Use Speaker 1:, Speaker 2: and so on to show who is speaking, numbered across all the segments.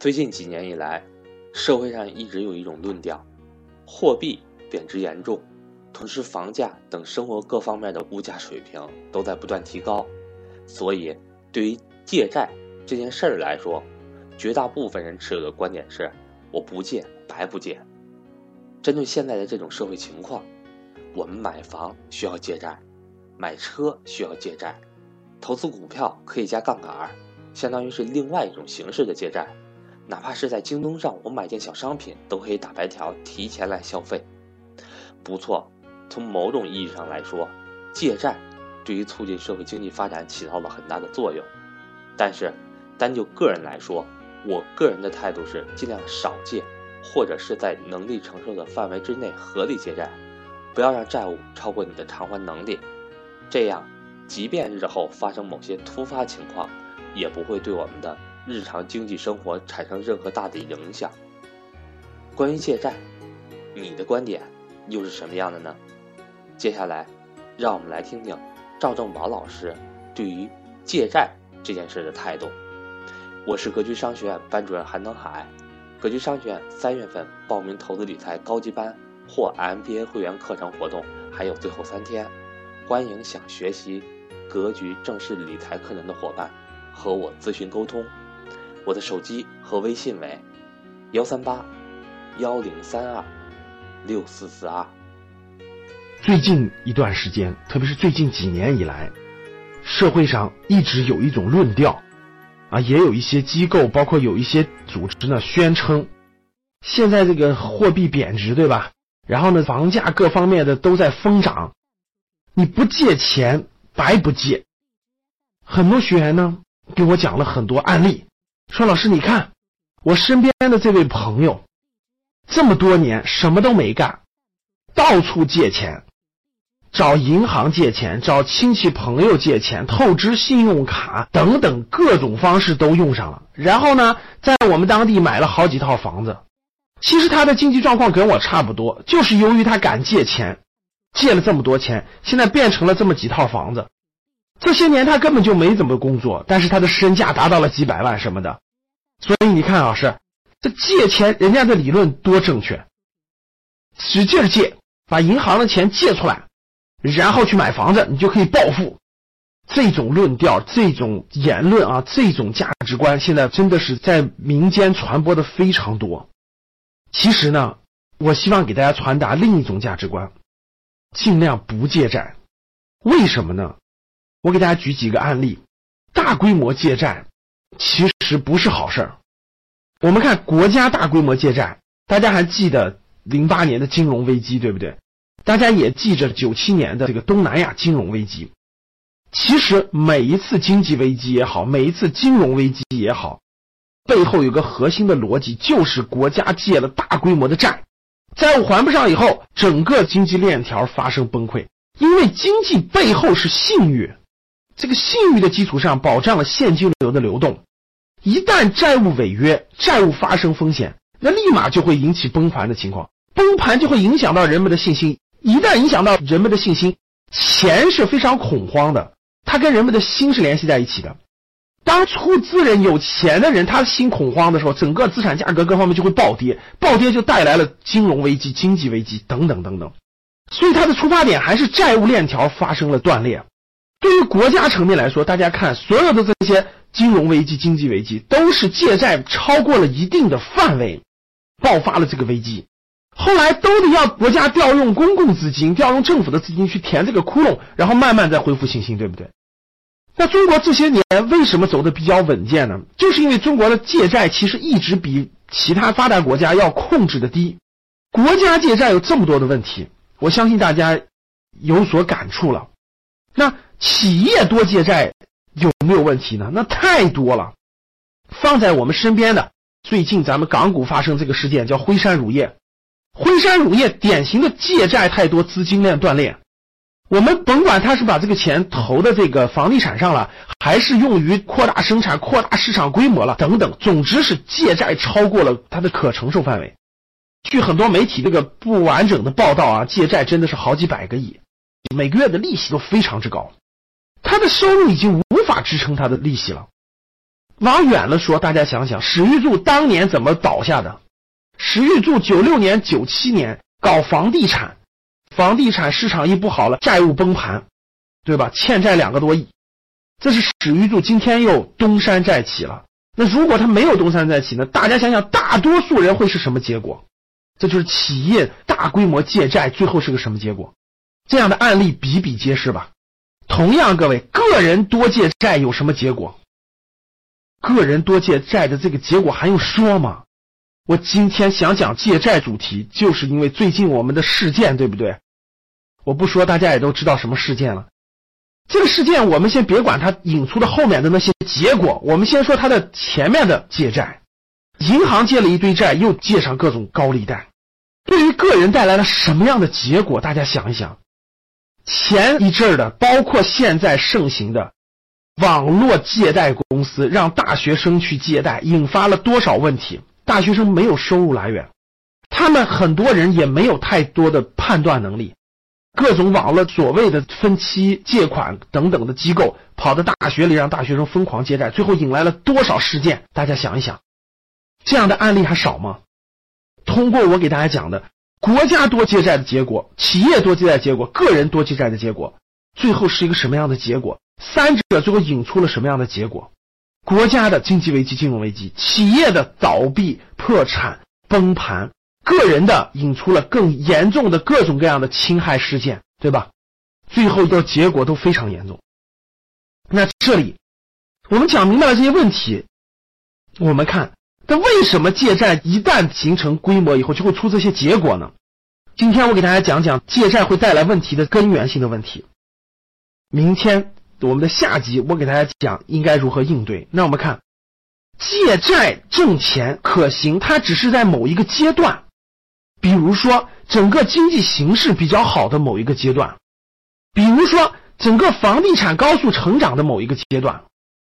Speaker 1: 最近几年以来，社会上一直有一种论调：货币贬值严重，同时房价等生活各方面的物价水平都在不断提高。所以，对于借债这件事儿来说，绝大部分人持有的观点是：我不借白不借。针对现在的这种社会情况，我们买房需要借债，买车需要借债，投资股票可以加杠杆，相当于是另外一种形式的借债。哪怕是在京东上，我买件小商品都可以打白条，提前来消费。不错，从某种意义上来说，借债对于促进社会经济发展起到了很大的作用。但是，单就个人来说，我个人的态度是尽量少借。或者是在能力承受的范围之内合理借债，不要让债务超过你的偿还能力，这样，即便日后发生某些突发情况，也不会对我们的日常经济生活产生任何大的影响。关于借债，你的观点又是什么样的呢？接下来，让我们来听听赵正宝老师对于借债这件事的态度。我是格局商学院班主任韩登海。格局商学院三月份报名投资理财高级班或 MBA 会员课程活动还有最后三天，欢迎想学习格局正式理财课程的伙伴和我咨询沟通。我的手机和微信为幺三八幺零三二六四四二。
Speaker 2: 最近一段时间，特别是最近几年以来，社会上一直有一种论调。啊，也有一些机构，包括有一些组织呢，宣称现在这个货币贬值，对吧？然后呢，房价各方面的都在疯涨，你不借钱白不借。很多学员呢给我讲了很多案例，说老师你看我身边的这位朋友，这么多年什么都没干，到处借钱。找银行借钱，找亲戚朋友借钱，透支信用卡等等各种方式都用上了。然后呢，在我们当地买了好几套房子。其实他的经济状况跟我差不多，就是由于他敢借钱，借了这么多钱，现在变成了这么几套房子。这些年他根本就没怎么工作，但是他的身价达到了几百万什么的。所以你看，老师，这借钱人家的理论多正确，使劲借，把银行的钱借出来。然后去买房子，你就可以暴富。这种论调、这种言论啊，这种价值观，现在真的是在民间传播的非常多。其实呢，我希望给大家传达另一种价值观：尽量不借债。为什么呢？我给大家举几个案例。大规模借债其实这不是好事儿。我们看国家大规模借债，大家还记得零八年的金融危机，对不对？大家也记着九七年的这个东南亚金融危机。其实每一次经济危机也好，每一次金融危机也好，背后有个核心的逻辑，就是国家借了大规模的债，债务还不上以后，整个经济链条发生崩溃。因为经济背后是信誉，这个信誉的基础上保障了现金流的流动。一旦债务违约，债务发生风险，那立马就会引起崩盘的情况，崩盘就会影响到人们的信心。一旦影响到人们的信心，钱是非常恐慌的，它跟人们的心是联系在一起的。当出资人有钱的人，他心恐慌的时候，整个资产价格各方面就会暴跌，暴跌就带来了金融危机、经济危机等等等等。所以它的出发点还是债务链条发生了断裂。对于国家层面来说，大家看所有的这些金融危机、经济危机，都是借债超过了一定的范围，爆发了这个危机。后来都得要国家调用公共资金，调用政府的资金去填这个窟窿，然后慢慢再恢复信心，对不对？那中国这些年为什么走的比较稳健呢？就是因为中国的借债其实一直比其他发达国家要控制的低。国家借债有这么多的问题，我相信大家有所感触了。那企业多借债有没有问题呢？那太多了。放在我们身边的，最近咱们港股发生这个事件，叫辉山乳业。辉山乳业典型的借债太多，资金链断裂。我们甭管他是把这个钱投的这个房地产上了，还是用于扩大生产、扩大市场规模了等等，总之是借债超过了他的可承受范围。据很多媒体这个不完整的报道啊，借债真的是好几百个亿，每个月的利息都非常之高，他的收入已经无法支撑他的利息了。往远了说，大家想想，史玉柱当年怎么倒下的？史玉柱九六年、九七年搞房地产，房地产市场一不好了，债务崩盘，对吧？欠债两个多亿，这是史玉柱今天又东山再起了。那如果他没有东山再起呢？大家想想，大多数人会是什么结果？这就是企业大规模借债，最后是个什么结果？这样的案例比比皆是吧？同样，各位个人多借债有什么结果？个人多借债的这个结果还用说吗？我今天想讲借债主题，就是因为最近我们的事件，对不对？我不说，大家也都知道什么事件了。这个事件我们先别管它引出的后面的那些结果，我们先说它的前面的借债。银行借了一堆债，又借上各种高利贷，对于个人带来了什么样的结果？大家想一想。前一阵儿的，包括现在盛行的。网络借贷公司让大学生去借贷，引发了多少问题？大学生没有收入来源，他们很多人也没有太多的判断能力。各种网络所谓的分期借款等等的机构跑到大学里让大学生疯狂借贷，最后引来了多少事件？大家想一想，这样的案例还少吗？通过我给大家讲的，国家多借债的结果，企业多借债结果，个人多借债的结果，最后是一个什么样的结果？三者最后引出了什么样的结果？国家的经济危机、金融危机，企业的倒闭、破产、崩盘，个人的引出了更严重的各种各样的侵害事件，对吧？最后的结果都非常严重。那这里我们讲明白了这些问题，我们看，那为什么借债一旦形成规模以后就会出这些结果呢？今天我给大家讲讲借债会带来问题的根源性的问题。明天。我们的下集我给大家讲应该如何应对。那我们看，借债挣钱可行，它只是在某一个阶段，比如说整个经济形势比较好的某一个阶段，比如说整个房地产高速成长的某一个阶段。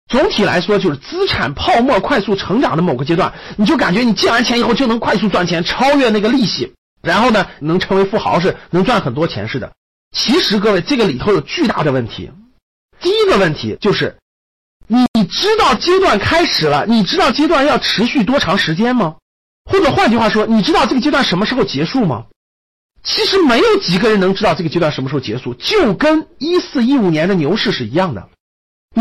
Speaker 2: 总体来说，就是资产泡沫快速成长的某个阶段，你就感觉你借完钱以后就能快速赚钱，超越那个利息，然后呢能成为富豪，是能赚很多钱似的。其实各位，这个里头有巨大的问题。第一个问题就是，你知道阶段开始了，你知道阶段要持续多长时间吗？或者换句话说，你知道这个阶段什么时候结束吗？其实没有几个人能知道这个阶段什么时候结束，就跟一四一五年的牛市是一样的。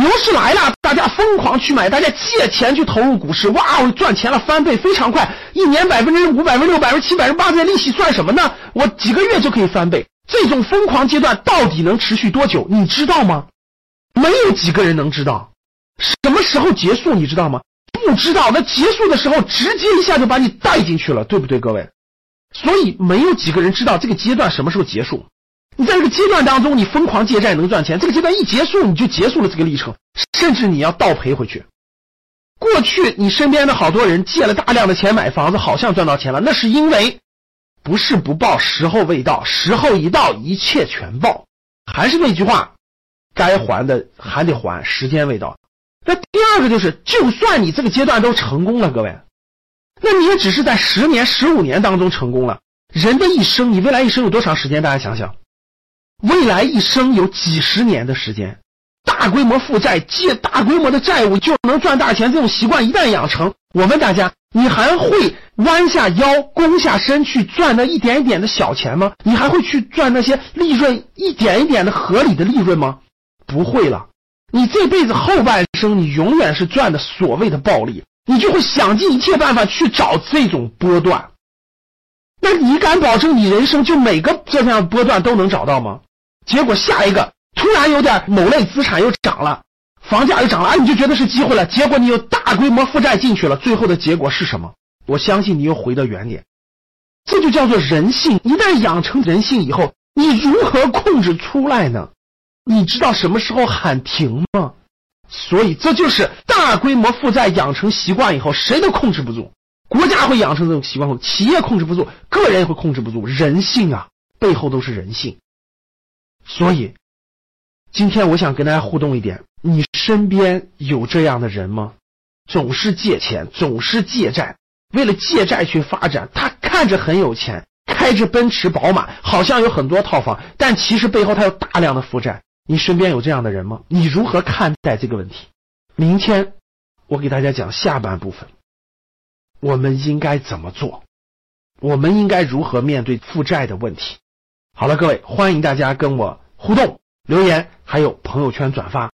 Speaker 2: 牛市来了，大家疯狂去买，大家借钱去投入股市，哇，我赚钱了，翻倍非常快，一年百分之五、百分之六、百分之七、百分之八的利息算什么呢？我几个月就可以翻倍。这种疯狂阶段到底能持续多久？你知道吗？没有几个人能知道什么时候结束，你知道吗？不知道。那结束的时候，直接一下就把你带进去了，对不对，各位？所以没有几个人知道这个阶段什么时候结束。你在这个阶段当中，你疯狂借债能赚钱，这个阶段一结束，你就结束了这个历程，甚至你要倒赔回去。过去你身边的好多人借了大量的钱买房子，好像赚到钱了，那是因为不是不报，时候未到，时候一到，一切全报。还是那句话。该还的还得还，时间未到。那第二个就是，就算你这个阶段都成功了，各位，那你也只是在十年、十五年当中成功了。人的一生，你未来一生有多长时间？大家想想，未来一生有几十年的时间，大规模负债、借大规模的债务就能赚大钱，这种习惯一旦养成，我问大家，你还会弯下腰、弓下身去赚那一点一点的小钱吗？你还会去赚那些利润一点一点的合理的利润吗？不会了，你这辈子后半生，你永远是赚的所谓的暴利，你就会想尽一切办法去找这种波段。那你敢保证你人生就每个这样波段都能找到吗？结果下一个突然有点某类资产又涨了，房价又涨了，啊，你就觉得是机会了。结果你又大规模负债进去了，最后的结果是什么？我相信你又回到原点。这就叫做人性。一旦养成人性以后，你如何控制出来呢？你知道什么时候喊停吗？所以这就是大规模负债养成习惯以后，谁都控制不住。国家会养成这种习惯后，企业控制不住，个人也会控制不住。人性啊，背后都是人性。所以，今天我想跟大家互动一点：你身边有这样的人吗？总是借钱，总是借债，为了借债去发展。他看着很有钱，开着奔驰、宝马，好像有很多套房，但其实背后他有大量的负债。你身边有这样的人吗？你如何看待这个问题？明天我给大家讲下半部分，我们应该怎么做？我们应该如何面对负债的问题？好了，各位，欢迎大家跟我互动、留言，还有朋友圈转发。